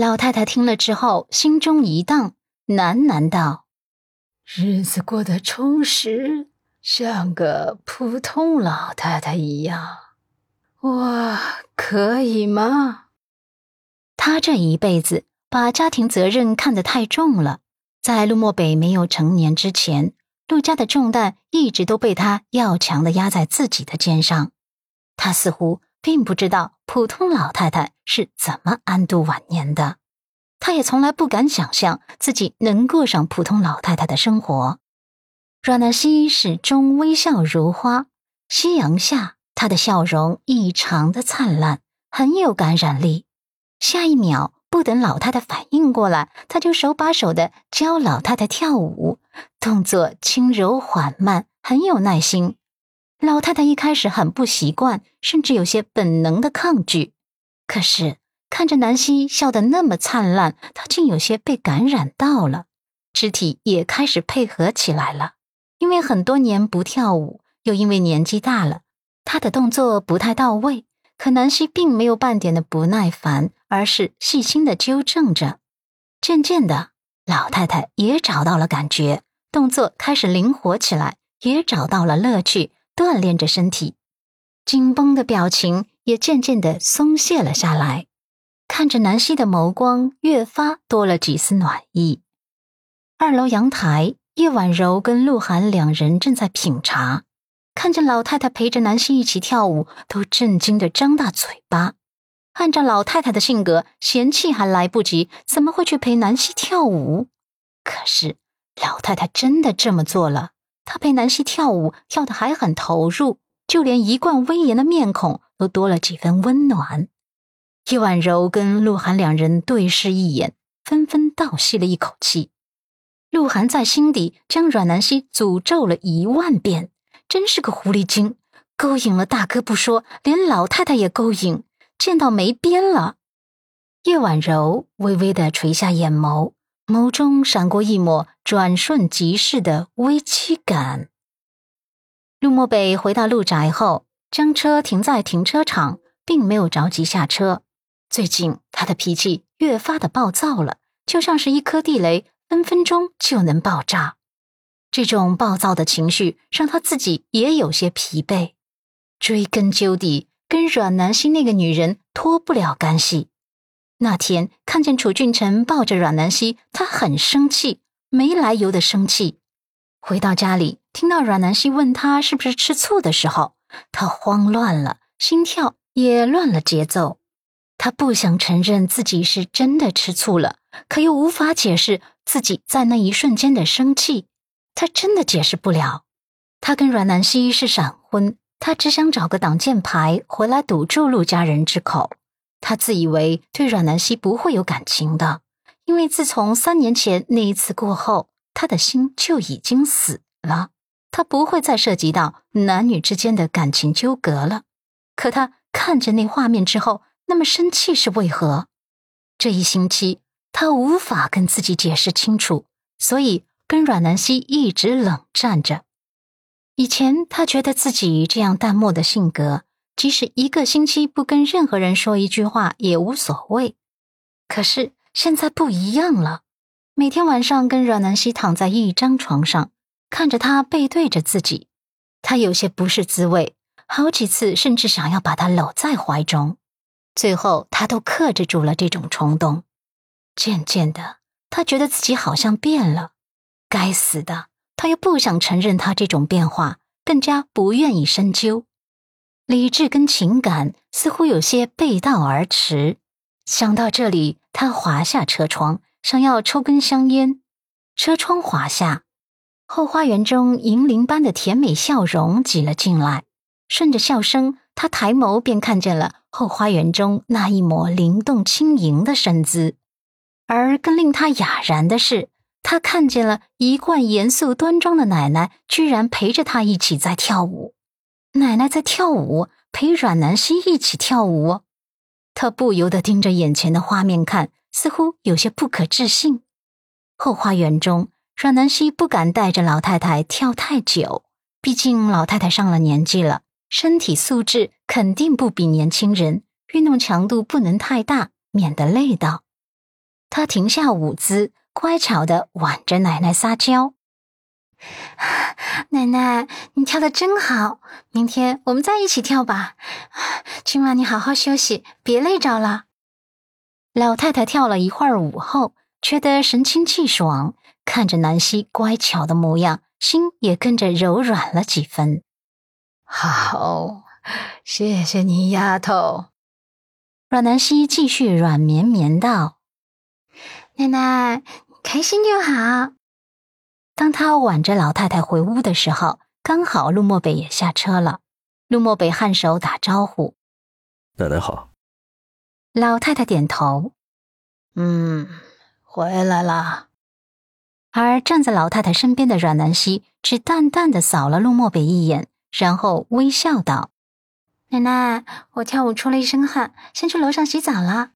老太太听了之后，心中一荡，喃喃道：“日子过得充实，像个普通老太太一样，我可以吗？”她这一辈子把家庭责任看得太重了，在陆漠北没有成年之前，陆家的重担一直都被他要强的压在自己的肩上，他似乎。并不知道普通老太太是怎么安度晚年的，她也从来不敢想象自己能过上普通老太太的生活。阮南希始终微笑如花，夕阳下，她的笑容异常的灿烂，很有感染力。下一秒，不等老太太反应过来，他就手把手的教老太太跳舞，动作轻柔缓慢，很有耐心。老太太一开始很不习惯，甚至有些本能的抗拒。可是看着南希笑得那么灿烂，她竟有些被感染到了，肢体也开始配合起来了。因为很多年不跳舞，又因为年纪大了，她的动作不太到位。可南希并没有半点的不耐烦，而是细心的纠正着。渐渐的，老太太也找到了感觉，动作开始灵活起来，也找到了乐趣。锻炼着身体，紧绷的表情也渐渐的松懈了下来。看着南希的眸光，越发多了几丝暖意。二楼阳台，叶婉柔跟鹿晗两人正在品茶，看着老太太陪着南希一起跳舞，都震惊的张大嘴巴。按照老太太的性格，嫌弃还来不及，怎么会去陪南希跳舞？可是老太太真的这么做了。他陪南希跳舞，跳得还很投入，就连一贯威严的面孔都多了几分温暖。叶婉柔跟鹿晗两人对视一眼，纷纷倒吸了一口气。鹿晗在心底将阮南希诅咒了一万遍，真是个狐狸精，勾引了大哥不说，连老太太也勾引，贱到没边了。叶婉柔微微的垂下眼眸。眸中闪过一抹转瞬即逝的危机感。陆漠北回到陆宅后，将车停在停车场，并没有着急下车。最近他的脾气越发的暴躁了，就像是一颗地雷，分分钟就能爆炸。这种暴躁的情绪让他自己也有些疲惫。追根究底，跟阮南希那个女人脱不了干系。那天看见楚俊辰抱着阮南希，他很生气，没来由的生气。回到家里，听到阮南希问他是不是吃醋的时候，他慌乱了，心跳也乱了节奏。他不想承认自己是真的吃醋了，可又无法解释自己在那一瞬间的生气。他真的解释不了。他跟阮南希是闪婚，他只想找个挡箭牌回来堵住陆家人之口。他自以为对阮南希不会有感情的，因为自从三年前那一次过后，他的心就已经死了，他不会再涉及到男女之间的感情纠葛了。可他看着那画面之后，那么生气是为何？这一星期他无法跟自己解释清楚，所以跟阮南希一直冷战着。以前他觉得自己这样淡漠的性格。即使一个星期不跟任何人说一句话也无所谓，可是现在不一样了。每天晚上跟阮南希躺在一张床上，看着他背对着自己，他有些不是滋味，好几次甚至想要把他搂在怀中，最后他都克制住了这种冲动。渐渐的，他觉得自己好像变了。该死的，他又不想承认他这种变化，更加不愿意深究。理智跟情感似乎有些背道而驰。想到这里，他滑下车窗，想要抽根香烟。车窗滑下，后花园中银铃般的甜美笑容挤了进来。顺着笑声，他抬眸便看见了后花园中那一抹灵动轻盈的身姿。而更令他哑然的是，他看见了一贯严肃端庄的奶奶，居然陪着他一起在跳舞。奶奶在跳舞，陪阮南希一起跳舞，他不由得盯着眼前的画面看，似乎有些不可置信。后花园中，阮南希不敢带着老太太跳太久，毕竟老太太上了年纪了，身体素质肯定不比年轻人，运动强度不能太大，免得累到。她停下舞姿，乖巧的挽着奶奶撒娇。奶奶，你跳的真好，明天我们再一起跳吧。今晚你好好休息，别累着了。老太太跳了一会儿舞后，觉得神清气爽，看着南希乖巧的模样，心也跟着柔软了几分。好，谢谢你，丫头。阮南希继续软绵绵道：“奶奶，开心就好。”当他挽着老太太回屋的时候，刚好陆漠北也下车了。陆漠北颔首打招呼：“奶奶好。”老太太点头：“嗯，回来了。”而站在老太太身边的阮南希只淡淡的扫了陆漠北一眼。然后微笑道：“奶奶，我跳舞出了一身汗，先去楼上洗澡了。”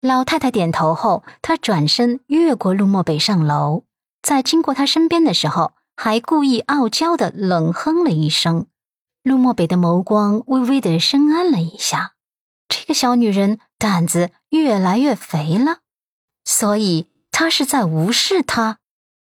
老太太点头后，她转身越过陆漠北上楼，在经过他身边的时候，还故意傲娇的冷哼了一声。陆漠北的眸光微微的深暗了一下，这个小女人胆子越来越肥了，所以他是在无视她。